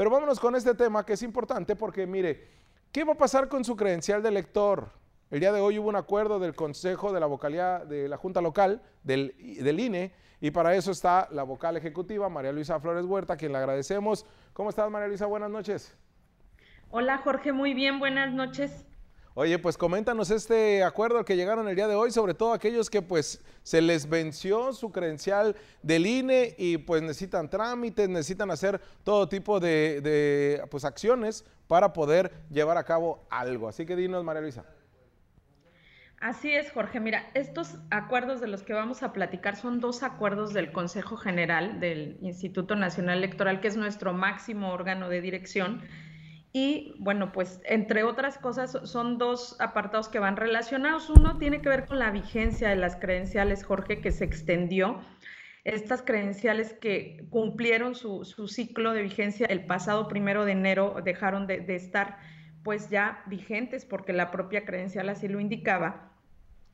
Pero vámonos con este tema que es importante porque mire, ¿qué va a pasar con su credencial de elector? El día de hoy hubo un acuerdo del Consejo de la Vocalía de la Junta Local del, del INE y para eso está la vocal ejecutiva, María Luisa Flores Huerta, a quien le agradecemos. ¿Cómo estás, María Luisa? Buenas noches. Hola, Jorge, muy bien, buenas noches. Oye, pues coméntanos este acuerdo al que llegaron el día de hoy, sobre todo aquellos que pues se les venció su credencial del INE y pues necesitan trámites, necesitan hacer todo tipo de, pues acciones para poder llevar a cabo algo. Así que dinos, María Luisa. Así es, Jorge. Mira, estos acuerdos de los que vamos a platicar son dos acuerdos del Consejo General del Instituto Nacional Electoral, que es nuestro máximo órgano de dirección y bueno, pues entre otras cosas son dos apartados que van relacionados. Uno tiene que ver con la vigencia de las credenciales, Jorge, que se extendió. Estas credenciales que cumplieron su, ciclo de vigencia el pasado primero de enero dejaron de, de estar pues ya vigentes porque la propia credencial así lo indicaba.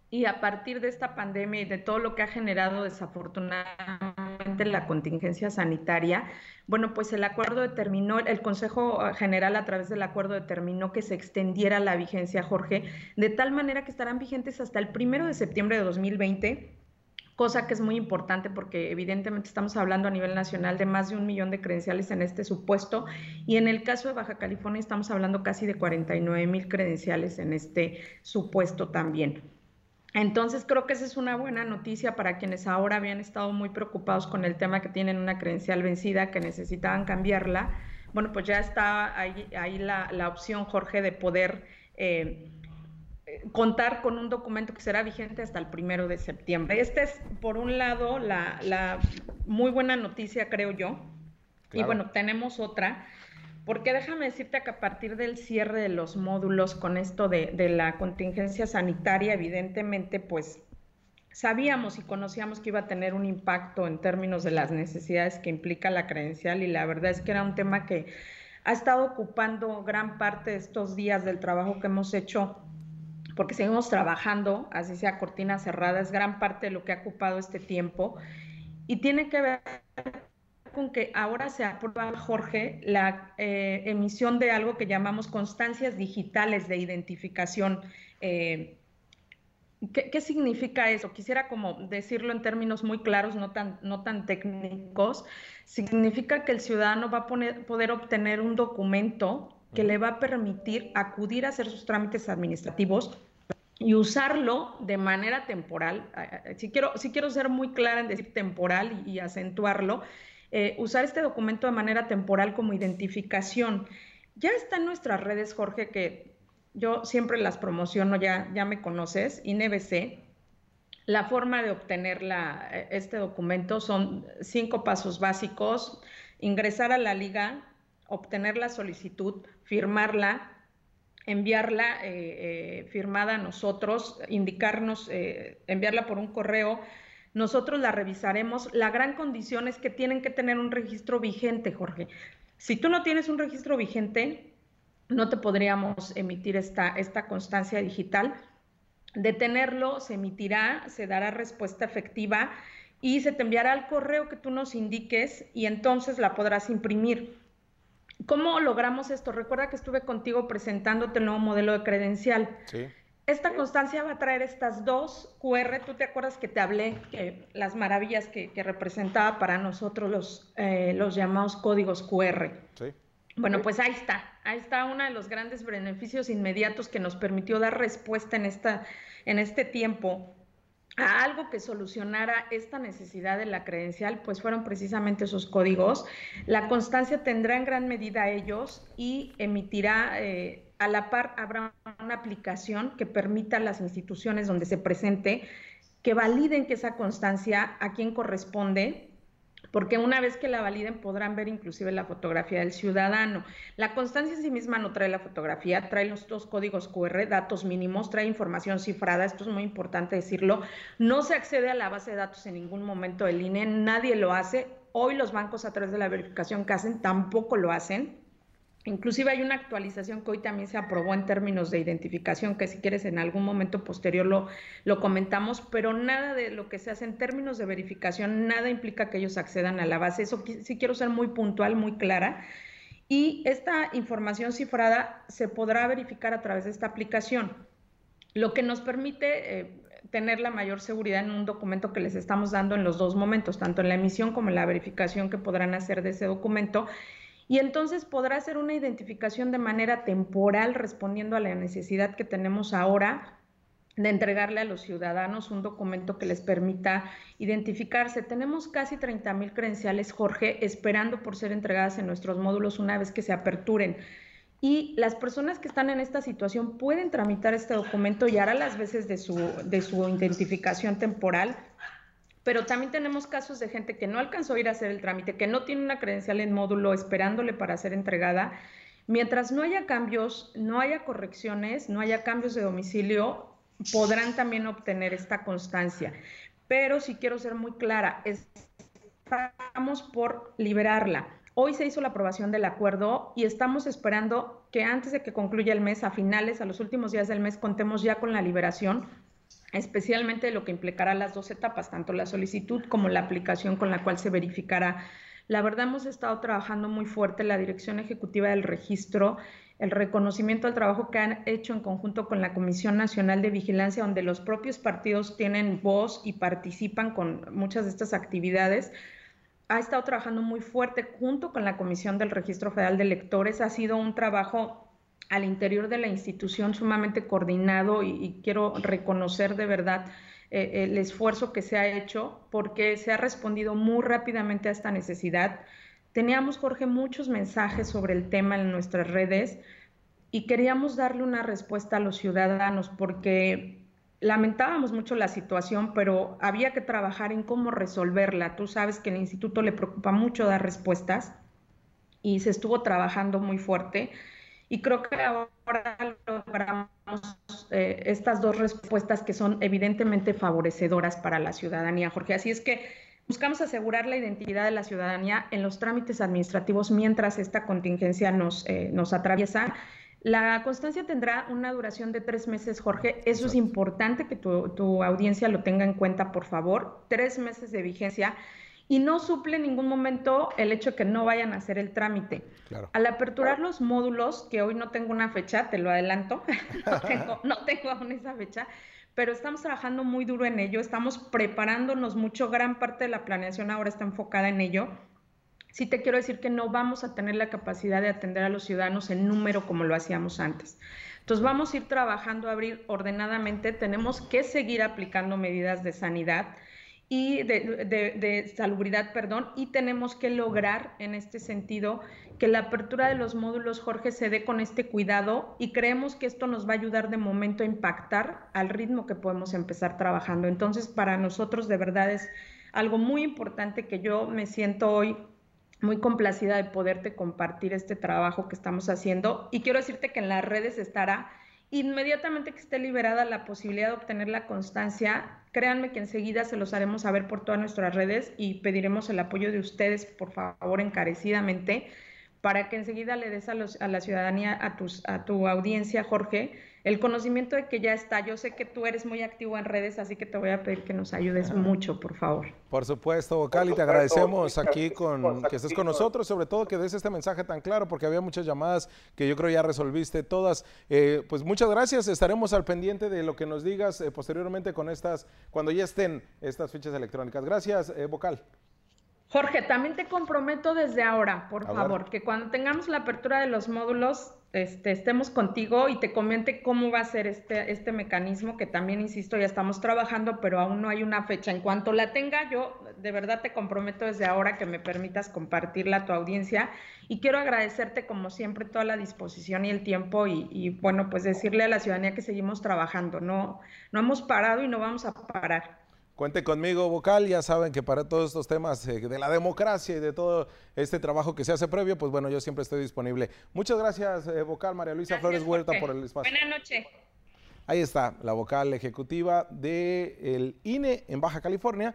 Y a partir de esta pandemia y de todo lo que ha generado desafortunadamente la contingencia sanitaria, bueno, pues el acuerdo determinó, el Consejo General a través del acuerdo determinó que se extendiera la vigencia, Jorge, de tal manera que estarán vigentes hasta el primero de septiembre de 2020 cosa que es muy importante porque evidentemente estamos hablando a nivel nacional de más de un millón de credenciales en este supuesto y en el caso de Baja California estamos hablando casi de 49 mil credenciales en este supuesto también. Entonces creo que esa es una buena noticia para quienes ahora habían estado muy preocupados con el tema que tienen una credencial vencida, que necesitaban cambiarla. Bueno, pues ya está ahí, la, opción, Jorge, de poder eh, contar con un documento que será vigente hasta el primero de septiembre. Esta es, por un lado, la, muy buena noticia, creo yo. Y bueno, tenemos otra porque déjame decirte que a partir del cierre de los módulos con esto de, la contingencia sanitaria, evidentemente, pues sabíamos y conocíamos que iba a tener un impacto en términos de las necesidades que implica la credencial y la verdad es que era un tema que ha estado ocupando gran parte de estos días del trabajo que hemos hecho porque seguimos trabajando, así sea cortina cerrada, es gran parte de lo que ha ocupado este tiempo y tiene que ver con que ahora se aprueba, Jorge, la eh, emisión de algo que llamamos constancias digitales de identificación. Eh, ¿qué, significa eso? Quisiera como decirlo en términos muy claros, no tan, no tan técnicos. Significa que el ciudadano va a poder obtener un documento que le va a permitir acudir a hacer sus trámites administrativos y usarlo de manera temporal. Si quiero, si quiero ser muy clara en decir temporal y acentuarlo, eh, usar este documento de manera temporal como identificación. Ya está en nuestras redes, Jorge, que yo siempre las promociono, ya, ya me conoces, INBC. La forma de obtener eh, este documento son cinco pasos básicos. Ingresar a la liga, obtener la solicitud, firmarla, enviarla eh, firmada a nosotros, indicarnos, enviarla por un correo, nosotros la revisaremos. La gran condición es que tienen que tener un registro vigente, Jorge. Si tú no tienes un registro vigente, no te podríamos emitir esta, esta constancia digital. De tenerlo, se emitirá, se dará respuesta efectiva y se te enviará al correo que tú nos indiques y entonces la podrás imprimir. ¿Cómo logramos esto? Recuerda que estuve contigo presentándote el nuevo modelo de credencial. Sí. Esta constancia va a traer estas dos QR. Tú te acuerdas que te hablé que las maravillas que, representaba para nosotros los, eh, los llamados códigos QR. Sí. Bueno, pues ahí está. Ahí está uno de los grandes beneficios inmediatos que nos permitió dar respuesta en, esta, en este tiempo a algo que solucionara esta necesidad de la credencial, pues fueron precisamente esos códigos. La constancia tendrá en gran medida ellos y emitirá eh, a la par habrá una aplicación que permita a las instituciones donde se presente que validen que esa constancia a quien corresponde, porque una vez que la validen podrán ver inclusive la fotografía del ciudadano. La constancia en sí misma no trae la fotografía, trae los dos códigos QR, datos mínimos, trae información cifrada, esto es muy importante decirlo. No se accede a la base de datos en ningún momento del INE, nadie lo hace. Hoy los bancos a través de la verificación que hacen tampoco lo hacen. Inclusive hay una actualización que hoy también se aprobó en términos de identificación, que si quieres en algún momento posterior lo, lo comentamos, pero nada de lo que se hace en términos de verificación, nada implica que ellos accedan a la base. Eso sí quiero ser muy puntual, muy clara. y esta información cifrada se podrá verificar a través de esta aplicación, lo que nos permite eh, tener la mayor seguridad en un documento que les estamos dando en los dos momentos, tanto en la emisión como en la verificación que podrán hacer de ese documento. Y entonces podrá hacer una identificación de manera temporal respondiendo a la necesidad que tenemos ahora de entregarle a los ciudadanos un documento que les permita identificarse. Tenemos casi 30 mil credenciales, Jorge, esperando por ser entregadas en nuestros módulos una vez que se aperturen. Y las personas que están en esta situación pueden tramitar este documento y hará las veces de su, de su identificación temporal. Pero también tenemos casos de gente que no alcanzó a ir a hacer el trámite, que no tiene una credencial en módulo esperándole para ser entregada. Mientras no haya cambios, no haya correcciones, no haya cambios de domicilio, podrán también obtener esta constancia. Pero si quiero ser muy clara, estamos por liberarla. Hoy se hizo la aprobación del acuerdo y estamos esperando que antes de que concluya el mes, a finales, a los últimos días del mes, contemos ya con la liberación, especialmente lo que implicará las dos etapas, tanto la solicitud como la aplicación con la cual se verificará. La verdad hemos estado trabajando muy fuerte la Dirección Ejecutiva del Registro el reconocimiento al trabajo que han hecho en conjunto con la Comisión Nacional de Vigilancia, donde los propios partidos tienen voz y participan con muchas de estas actividades. Ha estado trabajando muy fuerte junto con la Comisión del Registro Federal de Electores. Ha sido un trabajo al interior de la institución sumamente coordinado y, quiero reconocer de verdad eh, el esfuerzo que se ha hecho porque se ha respondido muy rápidamente a esta necesidad. Teníamos, Jorge, muchos mensajes sobre el tema en nuestras redes y queríamos darle una respuesta a los ciudadanos porque lamentábamos mucho la situación, pero había que trabajar en cómo resolverla. Tú sabes que el instituto le preocupa mucho dar respuestas y se estuvo trabajando muy fuerte. Y creo que ahora logramos eh, estas dos respuestas que son evidentemente favorecedoras para la ciudadanía, Jorge. Así es que Buscamos asegurar la identidad de la ciudadanía en los trámites administrativos mientras esta contingencia nos, eh, nos atraviesa. La constancia tendrá una duración de tres meses, Jorge. Eso es importante que tu, audiencia lo tenga en cuenta, por favor. Tres meses de vigencia y no suple en ningún momento el hecho de que no vayan a hacer el trámite. Al aperturar los módulos, que hoy no tengo una fecha, te lo adelanto, no, tengo, no tengo aún esa fecha, pero estamos trabajando muy duro en ello, estamos preparándonos mucho, gran parte de la planeación ahora está enfocada en ello. Sí te quiero decir que no vamos a tener la capacidad de atender a los ciudadanos en número como lo hacíamos antes. Entonces vamos a ir trabajando, a abrir ordenadamente, tenemos que seguir aplicando medidas de sanidad y de, salubridad, perdón, y tenemos que lograr en este sentido que la apertura de los módulos, Jorge, se dé con este cuidado y creemos que esto nos va a ayudar de momento a impactar al ritmo que podemos empezar trabajando. Entonces, para nosotros de verdad es algo muy importante que yo me siento hoy muy complacida de poderte compartir este trabajo que estamos haciendo y quiero decirte que en las redes estará Inmediatamente que esté liberada la posibilidad de obtener la constancia, créanme que enseguida se los haremos saber por todas nuestras redes y pediremos el apoyo de ustedes, por favor, encarecidamente, para que enseguida le des a, a la ciudadanía, a, tus, a tu audiencia, Jorge, el conocimiento de que ya está. Yo sé que tú eres muy activo en redes, así que te voy a pedir que nos ayudes mucho, por favor. Por supuesto, Vocal, y te agradecemos aquí con que estés con nosotros, sobre todo que des este mensaje tan claro, porque había muchas llamadas que yo creo ya resolviste todas. Eh, pues muchas gracias, estaremos al pendiente de lo que nos digas eh, posteriormente con estas, cuando ya estén estas fichas electrónicas. Gracias, eh, Vocal. Jorge, también te comprometo desde ahora, por favor, que cuando tengamos la apertura de los módulos, este, estemos contigo y te comente cómo va a ser este, este mecanismo, que también, insisto, ya estamos trabajando, pero aún no hay una fecha. En cuanto la tenga, yo de verdad te comprometo desde ahora que me permitas compartirla a tu audiencia y quiero agradecerte, como siempre, toda la disposición y el tiempo y, y bueno, pues decirle a la ciudadanía que seguimos trabajando, no, no hemos parado y no vamos a parar. Cuente conmigo, vocal. Ya saben que para todos estos temas eh, de la democracia y de todo este trabajo que se hace previo, pues bueno, yo siempre estoy disponible. Muchas gracias, eh, vocal María Luisa Flores Huerta, por el espacio. Buenas noches. Ahí está, la vocal ejecutiva del INE en Baja California.